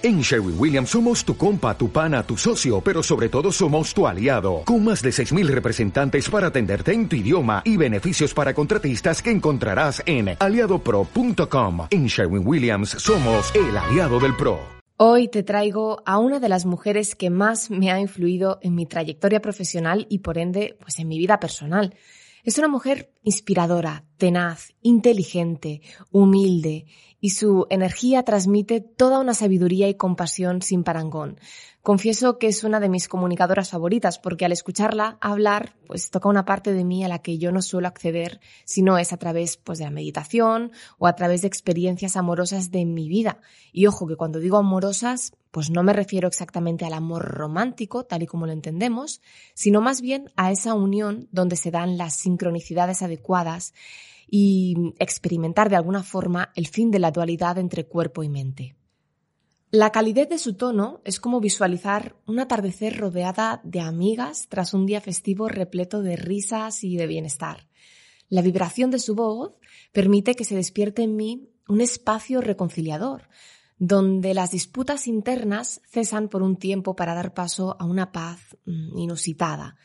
En Sherwin Williams somos tu compa, tu pana, tu socio, pero sobre todo somos tu aliado, con más de 6.000 representantes para atenderte en tu idioma y beneficios para contratistas que encontrarás en aliadopro.com. En Sherwin Williams somos el aliado del PRO. Hoy te traigo a una de las mujeres que más me ha influido en mi trayectoria profesional y por ende, pues en mi vida personal. Es una mujer inspiradora, tenaz, inteligente, humilde y su energía transmite toda una sabiduría y compasión sin parangón. Confieso que es una de mis comunicadoras favoritas porque al escucharla hablar, pues toca una parte de mí a la que yo no suelo acceder si no es a través pues de la meditación o a través de experiencias amorosas de mi vida. Y ojo que cuando digo amorosas, pues no me refiero exactamente al amor romántico, tal y como lo entendemos, sino más bien a esa unión donde se dan las sincronicidades adecuadas y experimentar de alguna forma el fin de la dualidad entre cuerpo y mente. La calidez de su tono es como visualizar un atardecer rodeada de amigas tras un día festivo repleto de risas y de bienestar. La vibración de su voz permite que se despierte en mí un espacio reconciliador, donde las disputas internas cesan por un tiempo para dar paso a una paz mm, inusitada,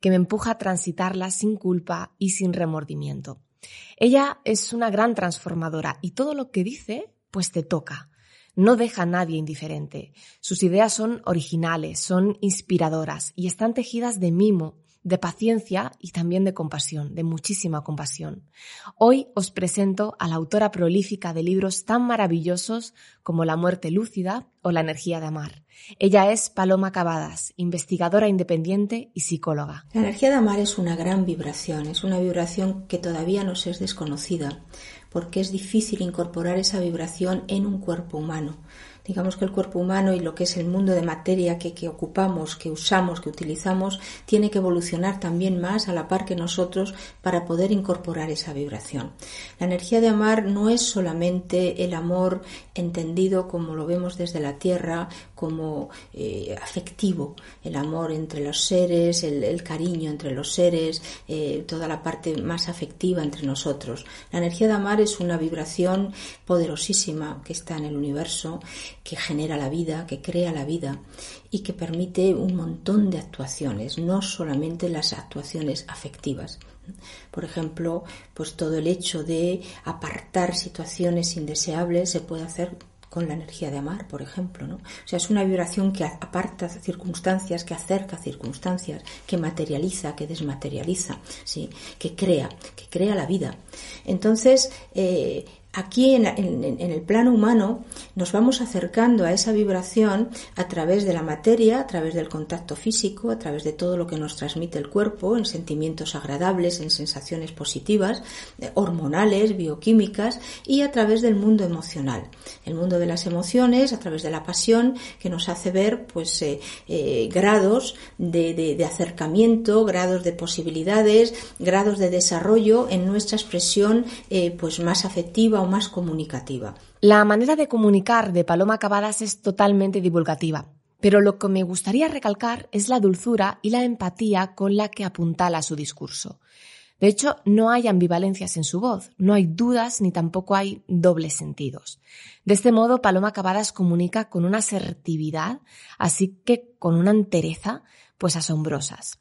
que me empuja a transitarla sin culpa y sin remordimiento. Ella es una gran transformadora y todo lo que dice, pues te toca no deja a nadie indiferente. Sus ideas son originales, son inspiradoras y están tejidas de mimo, de paciencia y también de compasión, de muchísima compasión. Hoy os presento a la autora prolífica de libros tan maravillosos como La muerte lúcida o La energía de amar. Ella es Paloma Cavadas, investigadora independiente y psicóloga. La energía de amar es una gran vibración, es una vibración que todavía nos es desconocida porque es difícil incorporar esa vibración en un cuerpo humano digamos que el cuerpo humano y lo que es el mundo de materia que, ocupamos, que usamos, que utilizamos, tiene que evolucionar también más a la par que nosotros para poder incorporar esa vibración. La energía de amar no es solamente el amor entendido como lo vemos desde la tierra, como eh, afectivo, el amor entre los seres, el, cariño entre los seres, eh, toda la parte más afectiva entre nosotros. La energía de amar es una vibración poderosísima que está en el universo que genera la vida, que crea la vida y que permite un montón de actuaciones, no solamente las actuaciones afectivas. Por ejemplo, pues todo el hecho de apartar situaciones indeseables se puede hacer con la energía de amar, por ejemplo, ¿no? O sea, es una vibración que aparta circunstancias, que acerca circunstancias, que materializa, que desmaterializa, ¿sí? que crea, que crea la vida. Entonces, eh, Aquí en, el plano humano nos vamos acercando a esa vibración a través de la materia, a través del contacto físico, a través de todo lo que nos transmite el cuerpo, en sentimientos agradables, en sensaciones positivas, eh, hormonales, bioquímicas y a través del mundo emocional. El mundo de las emociones, a través de la pasión, que nos hace ver pues eh, eh, grados de, acercamiento, grados de posibilidades, grados de desarrollo en nuestra expresión pues más afectiva más comunicativa. La manera de comunicar de Paloma Cavadas es totalmente divulgativa, pero lo que me gustaría recalcar es la dulzura y la empatía con la que apuntala su discurso. De hecho, no hay ambivalencias en su voz, no hay dudas ni tampoco hay dobles sentidos. De este modo, Paloma Cavadas comunica con una asertividad, así que con una entereza, pues asombrosas.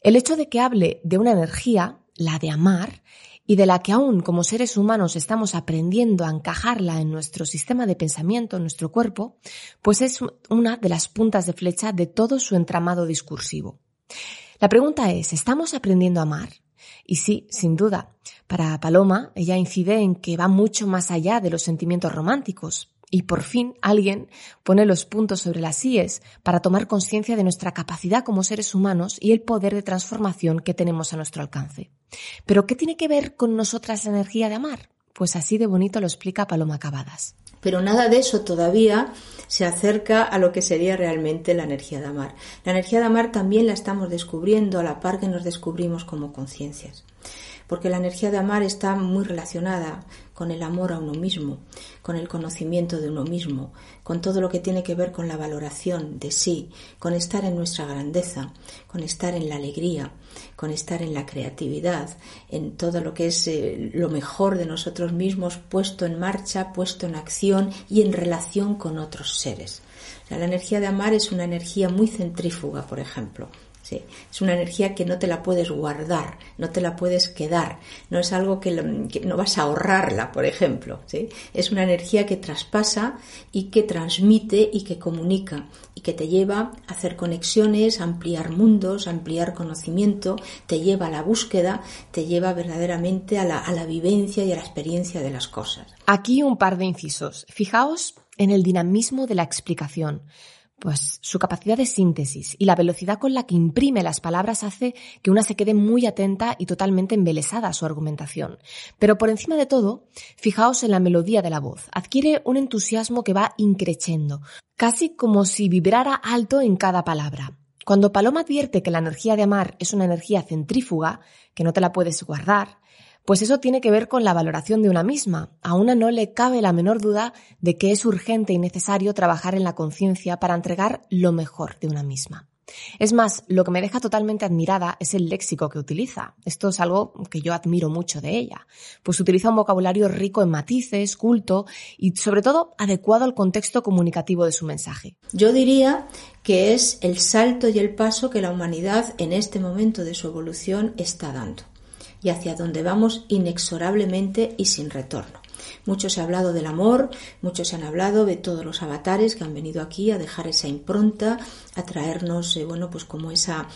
El hecho de que hable de una energía, la de amar, y de la que aún como seres humanos estamos aprendiendo a encajarla en nuestro sistema de pensamiento, en nuestro cuerpo, pues es una de las puntas de flecha de todo su entramado discursivo. La pregunta es, ¿estamos aprendiendo a amar? Y sí, sin duda, para Paloma, ella incide en que va mucho más allá de los sentimientos románticos, y por fin alguien pone los puntos sobre las IES para tomar conciencia de nuestra capacidad como seres humanos y el poder de transformación que tenemos a nuestro alcance. Pero ¿qué tiene que ver con nosotras la energía de amar? Pues así de bonito lo explica Paloma Cavadas. Pero nada de eso todavía se acerca a lo que sería realmente la energía de amar. La energía de amar también la estamos descubriendo a la par que nos descubrimos como conciencias. porque la energía de amar está muy relacionada con el amor a uno mismo, con el conocimiento de uno mismo, con todo lo que tiene que ver con la valoración de sí, con estar en nuestra grandeza, con estar en la alegría, con estar en la creatividad, en todo lo que es eh, lo mejor de nosotros mismos puesto en marcha, puesto en acción y en relación con otros seres. la energía de amar es una energía muy centrífuga, por ejemplo. Es una energía que no te la puedes guardar, no te la puedes quedar, no es algo que, no vas a ahorrarla, por ejemplo. Es una energía que traspasa y que transmite y que comunica y que te lleva a hacer conexiones, a ampliar mundos, a ampliar conocimiento, te lleva a la búsqueda, te lleva verdaderamente a la vivencia y a la experiencia de las cosas. Aquí un par de incisos. Fijaos en el dinamismo de la explicación pues su capacidad de síntesis y la velocidad con la que imprime las palabras hace que una se quede muy atenta y totalmente embelesada a su argumentación. Pero por encima de todo, fijaos en la melodía de la voz. Adquiere un entusiasmo que va increciendo, casi como si vibrara alto en cada palabra. Cuando Paloma advierte que la energía de amar es una energía centrífuga, que no te la puedes guardar, pues eso tiene que ver con la valoración de una misma. A una no le cabe la menor duda de que es urgente y necesario trabajar en la conciencia para entregar lo mejor de una misma. Es más, lo que me deja totalmente admirada es el léxico que utiliza. Esto es algo que yo admiro mucho de ella, pues utiliza un vocabulario rico en matices, culto y sobre todo adecuado al contexto comunicativo de su mensaje. Yo diría que es el salto y el paso que la humanidad en este momento de su evolución está dando y hacia donde vamos inexorablemente y sin retorno. Muchos se ha hablado del amor, muchos se han hablado de todos los avatares que han venido aquí a dejar esa impronta, a traernos, eh, bueno, pues como esa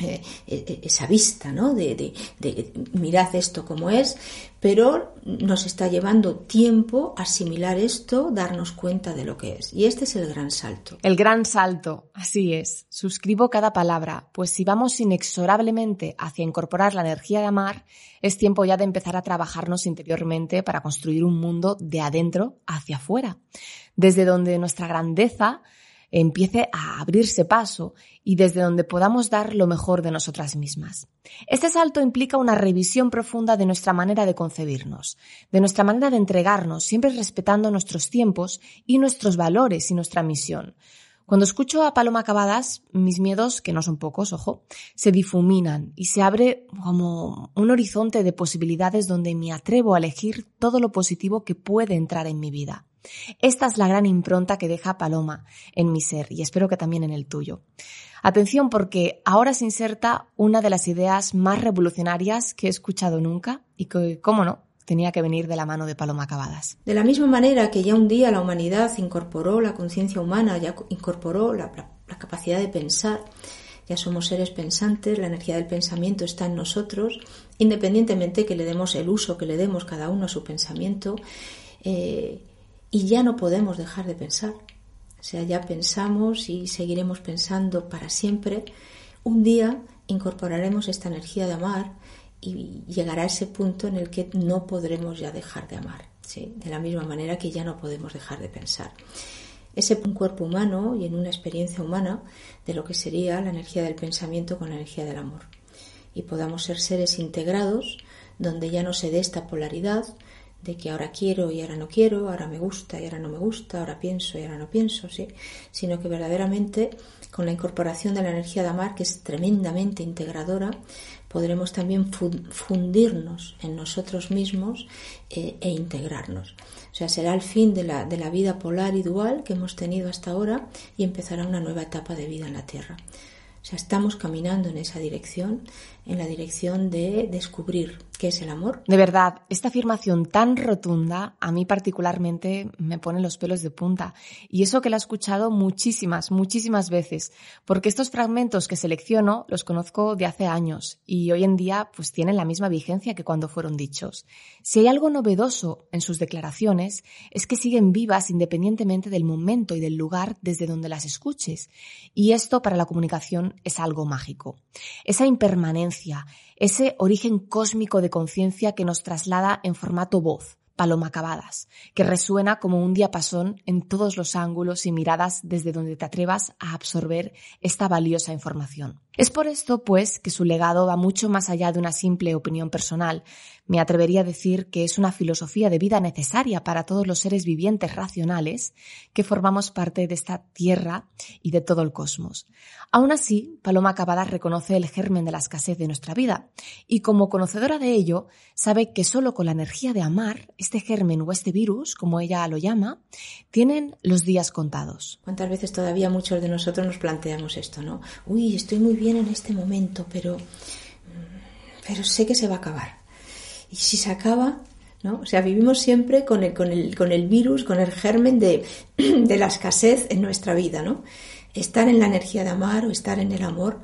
eh, eh, esa vista, ¿no? De, de, de, mirad esto como es, pero nos está llevando tiempo asimilar esto, darnos cuenta de lo que es. Y este es el gran salto. El gran salto, así es. Suscribo cada palabra, pues si vamos inexorablemente hacia incorporar la energía de amar, es tiempo ya de empezar a trabajarnos interiormente para construir un mundo de adentro hacia afuera, desde donde nuestra grandeza empiece a abrirse paso y desde donde podamos dar lo mejor de nosotras mismas. Este salto implica una revisión profunda de nuestra manera de concebirnos, de nuestra manera de entregarnos, siempre respetando nuestros tiempos y nuestros valores y nuestra misión. Cuando escucho a Paloma Acabadas, mis miedos, que no son pocos, ojo, se difuminan y se abre como un horizonte de posibilidades donde me atrevo a elegir todo lo positivo que puede entrar en mi vida. Esta es la gran impronta que deja Paloma en mi ser y espero que también en el tuyo. Atención porque ahora se inserta una de las ideas más revolucionarias que he escuchado nunca y que, cómo no, tenía que venir de la mano de Paloma Acabadas. De la misma manera que ya un día la humanidad incorporó la conciencia humana, ya incorporó la, la capacidad de pensar, ya somos seres pensantes, la energía del pensamiento está en nosotros, independientemente que le demos el uso que le demos cada uno a su pensamiento. Eh, y ya no podemos dejar de pensar. O sea, ya pensamos y seguiremos pensando para siempre. Un día incorporaremos esta energía de amar y llegará ese punto en el que no podremos ya dejar de amar, ¿sí? de la misma manera que ya no podemos dejar de pensar. Ese cuerpo humano y en una experiencia humana de lo que sería la energía del pensamiento con la energía del amor. Y podamos ser seres integrados donde ya no se dé esta polaridad, de que ahora quiero y ahora no quiero, ahora me gusta y ahora no me gusta, ahora pienso y ahora no pienso, ¿sí? sino que verdaderamente con la incorporación de la energía de amar, que es tremendamente integradora, podremos también fundirnos en nosotros mismos eh, e integrarnos. O sea, será el fin de la, de la vida polar y dual que hemos tenido hasta ahora y empezará una nueva etapa de vida en la Tierra. O sea, estamos caminando en esa dirección, en la dirección de descubrir es el amor. De verdad, esta afirmación tan rotunda a mí particularmente me pone los pelos de punta. Y eso que la he escuchado muchísimas, muchísimas veces, porque estos fragmentos que selecciono los conozco de hace años y hoy en día pues tienen la misma vigencia que cuando fueron dichos. Si hay algo novedoso en sus declaraciones es que siguen vivas independientemente del momento y del lugar desde donde las escuches. Y esto para la comunicación es algo mágico. Esa impermanencia ese origen cósmico de conciencia que nos traslada en formato voz, paloma acabadas, que resuena como un diapasón en todos los ángulos y miradas desde donde te atrevas a absorber esta valiosa información. Es por esto, pues, que su legado va mucho más allá de una simple opinión personal. Me atrevería a decir que es una filosofía de vida necesaria para todos los seres vivientes racionales que formamos parte de esta Tierra y de todo el cosmos. Aún así, Paloma Cavadas reconoce el germen de la escasez de nuestra vida y como conocedora de ello, sabe que solo con la energía de amar, este germen o este virus, como ella lo llama, tienen los días contados. ¿Cuántas veces todavía muchos de nosotros nos planteamos esto, no? Uy, estoy muy bien en este momento, pero, pero sé que se va a acabar. Y si se acaba, ¿no? O sea, vivimos siempre con el, con el, con el virus, con el germen de, de la escasez en nuestra vida, ¿no? Estar en la energía de amar o estar en el amor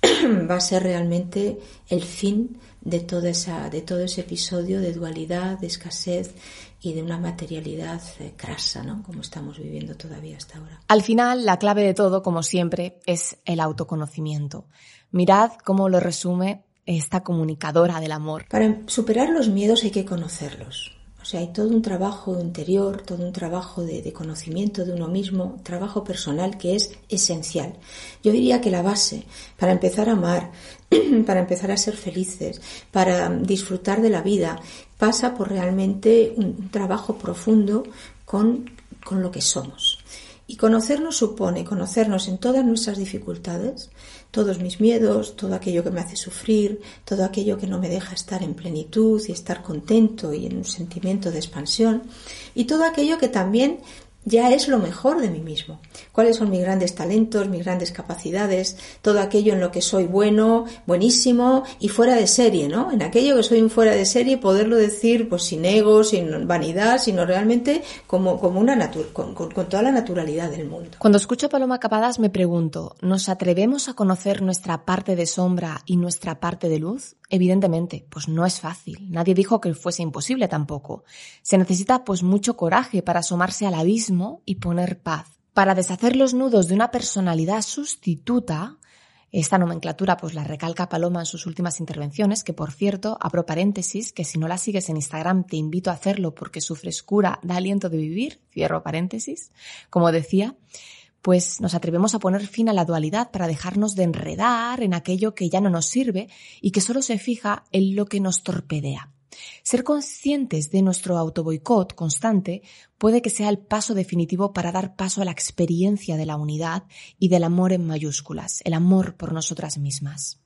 va a ser realmente el fin de, toda esa, de todo ese episodio de dualidad, de escasez y de una materialidad eh, crasa, ¿no? Como estamos viviendo todavía hasta ahora. Al final, la clave de todo, como siempre, es el autoconocimiento. Mirad cómo lo resume esta comunicadora del amor. Para superar los miedos hay que conocerlos. O sea, hay todo un trabajo interior, todo un trabajo de, conocimiento de uno mismo, trabajo personal que es esencial. Yo diría que la base para empezar a amar, para empezar a ser felices, para disfrutar de la vida, pasa por realmente un trabajo profundo con, con lo que somos. Y conocernos supone conocernos en todas nuestras dificultades, todos mis miedos, todo aquello que me hace sufrir, todo aquello que no me deja estar en plenitud y estar contento y en un sentimiento de expansión, y todo aquello que también ya es lo mejor de mí mismo. ¿Cuáles son mis grandes talentos, mis grandes capacidades, todo aquello en lo que soy bueno, buenísimo y fuera de serie, ¿no? En aquello que soy fuera de serie, poderlo decir pues sin ego, sin vanidad, sino realmente como, como una con, con, toda la naturalidad del mundo. Cuando escucho a Paloma Capadas me pregunto, ¿nos atrevemos a conocer nuestra parte de sombra y nuestra parte de luz? Evidentemente, pues no es fácil. Nadie dijo que fuese imposible tampoco. Se necesita pues mucho coraje para asomarse al abismo y poner paz. Para deshacer los nudos de una personalidad sustituta, esta nomenclatura pues la recalca Paloma en sus últimas intervenciones, que por cierto, abro paréntesis, que si no la sigues en Instagram te invito a hacerlo porque su frescura da aliento de vivir, cierro paréntesis, como decía, pues nos atrevemos a poner fin a la dualidad para dejarnos de enredar en aquello que ya no nos sirve y que solo se fija en lo que nos torpedea. Ser conscientes de nuestro autoboicot constante puede que sea el paso definitivo para dar paso a la experiencia de la unidad y del amor en mayúsculas, el amor por nosotras mismas.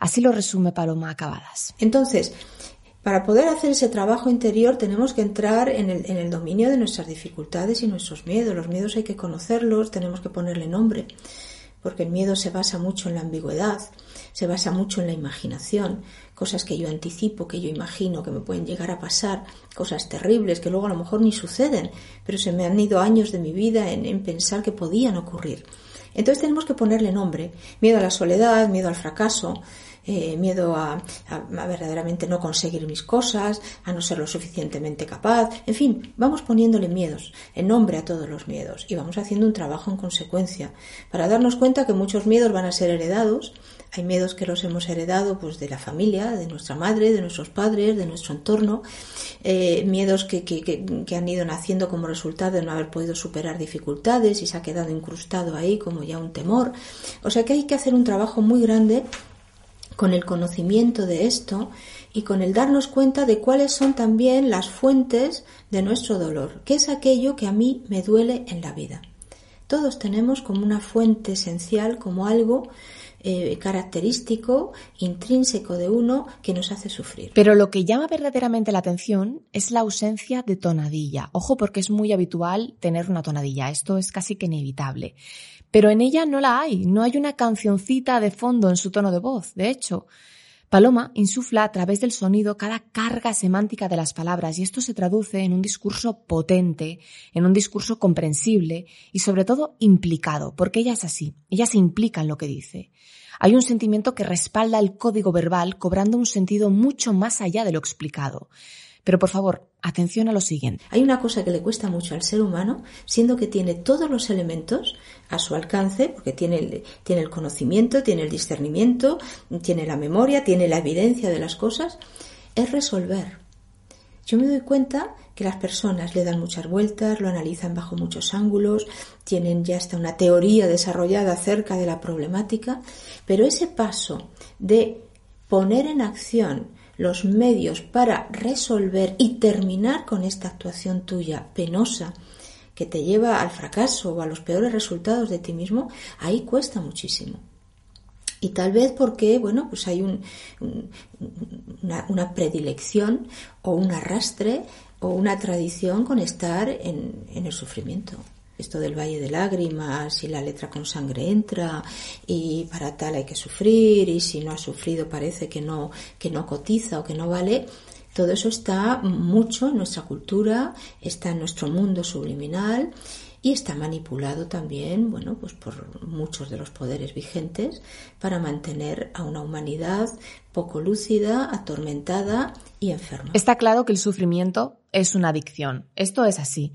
Así lo resume Paloma Acabadas. Entonces, para poder hacer ese trabajo interior tenemos que entrar en el, dominio de nuestras dificultades y nuestros miedos. Los miedos hay que conocerlos, tenemos que ponerle nombre, porque el miedo se basa mucho en la ambigüedad, se basa mucho en la imaginación, cosas que yo anticipo, que yo imagino que me pueden llegar a pasar, cosas terribles que luego a lo mejor ni suceden, pero se me han ido años de mi vida en pensar que podían ocurrir. Entonces tenemos que ponerle nombre, miedo a la soledad, miedo al fracaso, eh, miedo a, verdaderamente no conseguir mis cosas, a no ser lo suficientemente capaz, en fin, vamos poniéndole miedos, en nombre a todos los miedos y vamos haciendo un trabajo en consecuencia para darnos cuenta que muchos miedos van a ser heredados, hay miedos que los hemos heredado pues de la familia, de nuestra madre, de nuestros padres, de nuestro entorno, eh, miedos que, que, que, han ido naciendo como resultado de no haber podido superar dificultades y se ha quedado incrustado ahí como ya un temor. O sea que hay que hacer un trabajo muy grande con el conocimiento de esto y con el darnos cuenta de cuáles son también las fuentes de nuestro dolor, que es aquello que a mí me duele en la vida. Todos tenemos como una fuente esencial, como algo eh, característico, intrínseco de uno que nos hace sufrir. Pero lo que llama verdaderamente la atención es la ausencia de tonadilla. Ojo porque es muy habitual tener una tonadilla, esto es casi que inevitable. Pero en ella no la hay, no hay una cancioncita de fondo en su tono de voz. De hecho, Paloma insufla a través del sonido cada carga semántica de las palabras y esto se traduce en un discurso potente, en un discurso comprensible y sobre todo implicado, porque ella es así, ella se implica en lo que dice. Hay un sentimiento que respalda el código verbal cobrando un sentido mucho más allá de lo explicado. Pero por favor, atención a lo siguiente. Hay una cosa que le cuesta mucho al ser humano, siendo que tiene todos los elementos a su alcance, porque tiene el, tiene el conocimiento, tiene el discernimiento, tiene la memoria, tiene la evidencia de las cosas, es resolver. yo me doy cuenta que las personas le dan muchas vueltas, lo analizan bajo muchos ángulos, tienen ya hasta una teoría desarrollada acerca de la problemática, pero ese paso de poner en acción los medios para resolver y terminar con esta actuación tuya penosa que te lleva al fracaso o a los peores resultados de ti mismo, ahí cuesta muchísimo. Y tal vez porque, bueno, pues hay un, una, predilección o un arrastre o una tradición con estar en el sufrimiento esto del valle de lágrimas y la letra con sangre entra y para tal hay que sufrir y si no ha sufrido parece que no que no cotiza o que no vale todo eso está mucho en nuestra cultura está en nuestro mundo subliminal y está manipulado también, bueno, pues por muchos de los poderes vigentes para mantener a una humanidad poco lúcida, atormentada y enferma. Está claro que el sufrimiento es una adicción. Esto es así.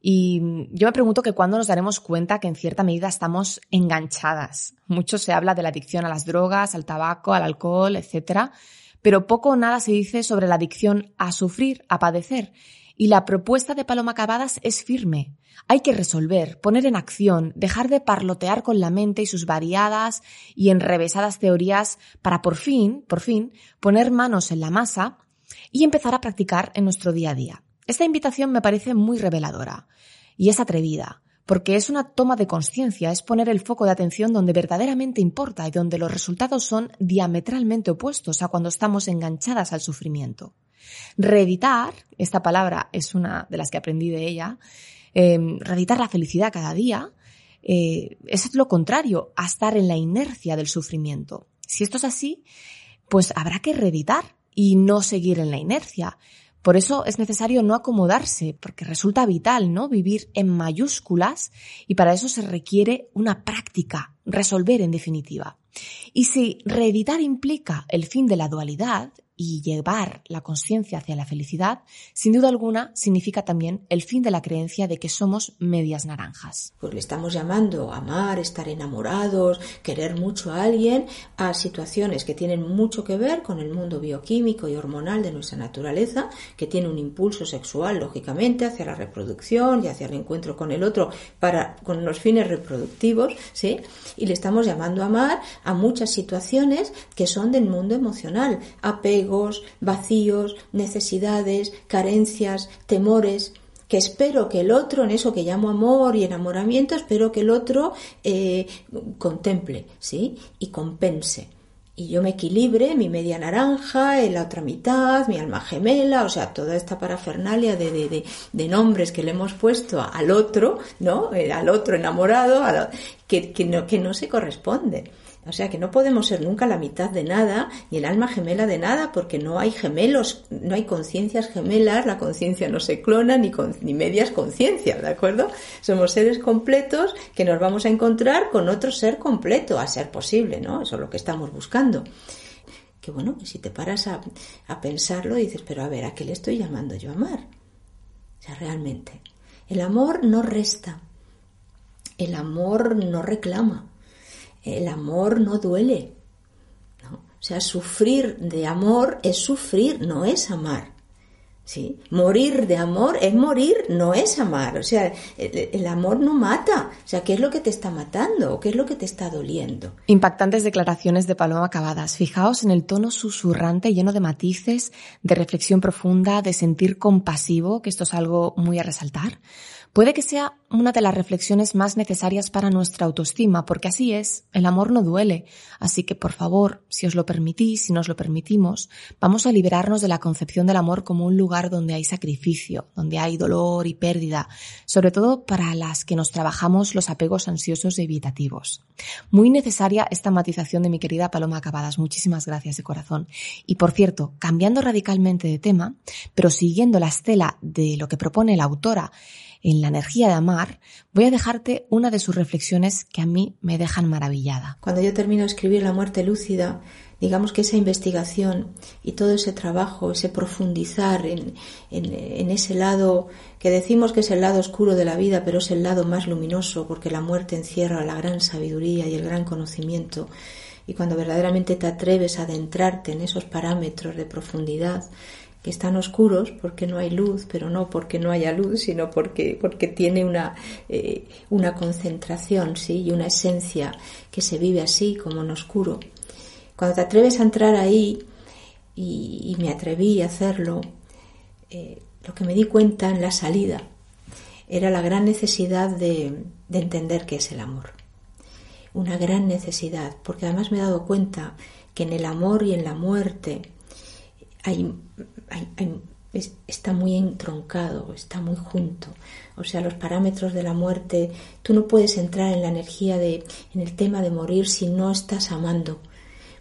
Y yo me pregunto que cuándo nos daremos cuenta que en cierta medida estamos enganchadas. Mucho se habla de la adicción a las drogas, al tabaco, al alcohol, etc. Pero poco o nada se dice sobre la adicción a sufrir, a padecer. Y la propuesta de Paloma Cavadas es firme. Hay que resolver, poner en acción, dejar de parlotear con la mente y sus variadas y enrevesadas teorías para por fin, por fin, poner manos en la masa y empezar a practicar en nuestro día a día. Esta invitación me parece muy reveladora y es atrevida, porque es una toma de conciencia, es poner el foco de atención donde verdaderamente importa y donde los resultados son diametralmente opuestos a cuando estamos enganchadas al sufrimiento. Reeditar, esta palabra es una de las que aprendí de ella, eh, reeditar la felicidad cada día, eh, es lo contrario a estar en la inercia del sufrimiento. Si esto es así, pues habrá que reeditar y no seguir en la inercia. Por eso es necesario no acomodarse, porque resulta vital, ¿no? Vivir en mayúsculas y para eso se requiere una práctica, resolver en definitiva. Y si reeditar implica el fin de la dualidad, y llevar la conciencia hacia la felicidad, sin duda alguna significa también el fin de la creencia de que somos medias naranjas. Pues le estamos llamando amar, estar enamorados, querer mucho a alguien, a situaciones que tienen mucho que ver con el mundo bioquímico y hormonal de nuestra naturaleza, que tiene un impulso sexual, lógicamente, hacia la reproducción y hacia el encuentro con el otro para, con los fines reproductivos, ¿sí? Y le estamos llamando amar a muchas situaciones que son del mundo emocional, apego, vacíos, necesidades, carencias, temores, que espero que el otro, en eso que llamo amor y enamoramiento, espero que el otro eh, contemple, ¿sí? Y compense. Y yo me equilibre, mi media naranja, en la otra mitad, mi alma gemela, o sea, toda esta parafernalia de, de, nombres que le hemos puesto al otro, ¿no? Eh, al otro enamorado, que, que, no, que no se corresponde. O sea que no podemos ser nunca la mitad de nada, ni el alma gemela de nada, porque no hay gemelos, no hay conciencias gemelas, la conciencia no se clona, ni, ni medias conciencias, ¿de acuerdo? Somos seres completos que nos vamos a encontrar con otro ser completo, a ser posible, ¿no? Eso es lo que estamos buscando. Que bueno, si te paras a, a pensarlo, dices, pero a ver, ¿a qué le estoy llamando yo a amar? O sea, realmente. El amor no resta. El amor no reclama el amor no duele. ¿no? O sea, sufrir de amor es sufrir, no es amar. ¿Sí? Morir de amor es morir, no es amar. O sea, el, amor no mata. O sea, ¿qué es lo que te está matando? ¿O qué es lo que te está doliendo? Impactantes declaraciones de Paloma Acabadas. Fijaos en el tono susurrante, lleno de matices, de reflexión profunda, de sentir compasivo, que esto es algo muy a resaltar. Puede que sea una de las reflexiones más necesarias para nuestra autoestima, porque así es, el amor no duele. Así que, por favor, si os lo permitís, si nos lo permitimos, vamos a liberarnos de la concepción del amor como un lugar donde hay sacrificio, donde hay dolor y pérdida, sobre todo para las que nos trabajamos los apegos ansiosos y evitativos. Muy necesaria esta matización de mi querida Paloma Acabadas. Muchísimas gracias de corazón. Y por cierto, cambiando radicalmente de tema, pero siguiendo la estela de lo que propone la autora, en la energía de amar, voy a dejarte una de sus reflexiones que a mí me dejan maravillada. Cuando yo termino de escribir La muerte lúcida, digamos que esa investigación y todo ese trabajo, ese profundizar en, ese lado que decimos que es el lado oscuro de la vida, pero es el lado más luminoso porque la muerte encierra la gran sabiduría y el gran conocimiento. Y cuando verdaderamente te atreves a adentrarte en esos parámetros de profundidad, que están oscuros porque no hay luz, pero no porque no haya luz, sino porque, porque tiene una, eh, una concentración ¿sí? y una esencia que se vive así, como en oscuro. Cuando te atreves a entrar ahí, y, me atreví a hacerlo, eh, lo que me di cuenta en la salida era la gran necesidad de, de entender qué es el amor. Una gran necesidad, porque además me he dado cuenta que en el amor y en la muerte hay, está muy entroncado, está muy junto. O sea, los parámetros de la muerte, tú no puedes entrar en la energía de, en el tema de morir si no estás amando,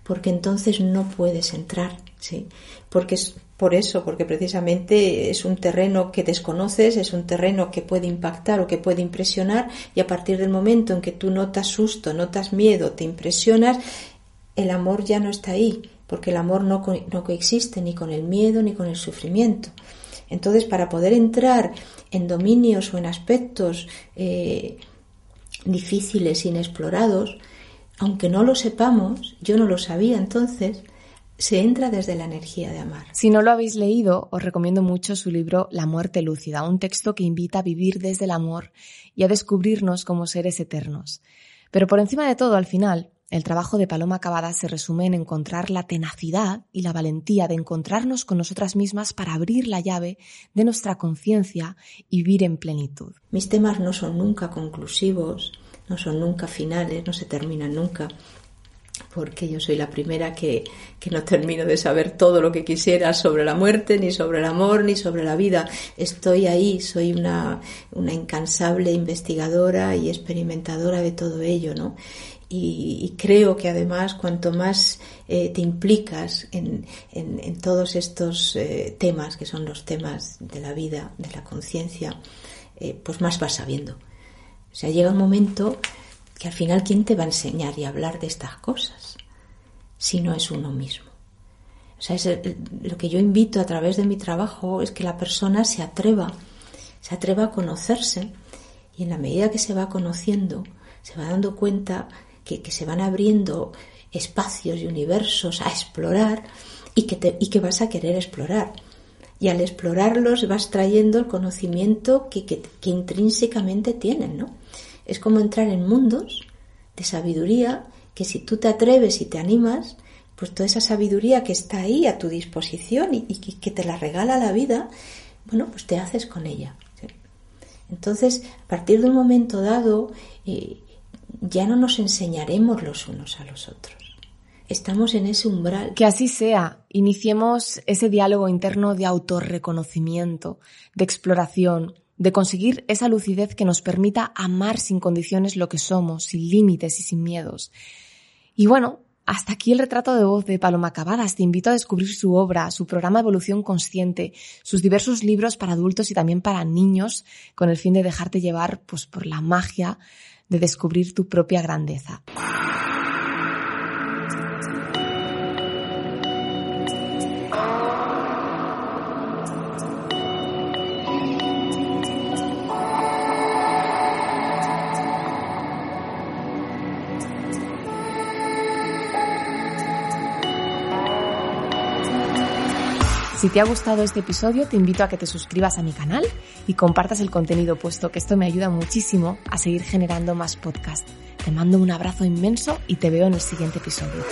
porque entonces no puedes entrar, ¿sí? Porque es por eso, porque precisamente es un terreno que desconoces, es un terreno que puede impactar o que puede impresionar, y a partir del momento en que tú notas susto, notas miedo, te impresionas, el amor ya no está ahí, porque el amor no, no coexiste ni con el miedo ni con el sufrimiento. Entonces, para poder entrar en dominios o en aspectos eh, difíciles, inexplorados, aunque no lo sepamos, yo no lo sabía entonces, se entra desde la energía de amar. Si no lo habéis leído, os recomiendo mucho su libro La muerte lúcida, un texto que invita a vivir desde el amor y a descubrirnos como seres eternos. Pero por encima de todo, al final, el trabajo de Paloma Cavada se resume en encontrar la tenacidad y la valentía de encontrarnos con nosotras mismas para abrir la llave de nuestra conciencia y vivir en plenitud. Mis temas no son nunca conclusivos, no son nunca finales, no se terminan nunca, porque yo soy la primera que, que, no termino de saber todo lo que quisiera sobre la muerte, ni sobre el amor, ni sobre la vida. Estoy ahí, soy una, una incansable investigadora y experimentadora de todo ello, ¿no? Y, creo que además cuanto más eh, te implicas en, todos estos eh, temas, que son los temas de la vida, de la conciencia, eh, pues más vas sabiendo. O sea, llega un momento que al final, ¿quién te va a enseñar y hablar de estas cosas? Si no es uno mismo. O sea, lo que yo invito a través de mi trabajo es que la persona se atreva, se atreva a conocerse y en la medida que se va conociendo, se va dando cuenta que, se van abriendo espacios y universos a explorar y que, y que vas a querer explorar. Y al explorarlos vas trayendo el conocimiento que, que, intrínsecamente tienen, ¿no? Es como entrar en mundos de sabiduría que si tú te atreves y te animas, pues toda esa sabiduría que está ahí a tu disposición y, que te la regala la vida, bueno, pues te haces con ella. Entonces, a partir de un momento dado, eh, ya no nos enseñaremos los unos a los otros. Estamos en ese umbral. Que así sea. Iniciemos ese diálogo interno de autorreconocimiento, de exploración, de conseguir esa lucidez que nos permita amar sin condiciones lo que somos, sin límites y sin miedos. Y bueno, hasta aquí el retrato de voz de Paloma Cavadas. Te invito a descubrir su obra, su programa Evolución Consciente, sus diversos libros para adultos y también para niños, con el fin de dejarte llevar pues, por la magia de descubrir tu propia grandeza. Si te ha gustado este episodio, te invito a que te suscribas a mi canal y compartas el contenido, puesto que esto me ayuda muchísimo a seguir generando más podcasts. Te mando un abrazo inmenso y te veo en el siguiente episodio.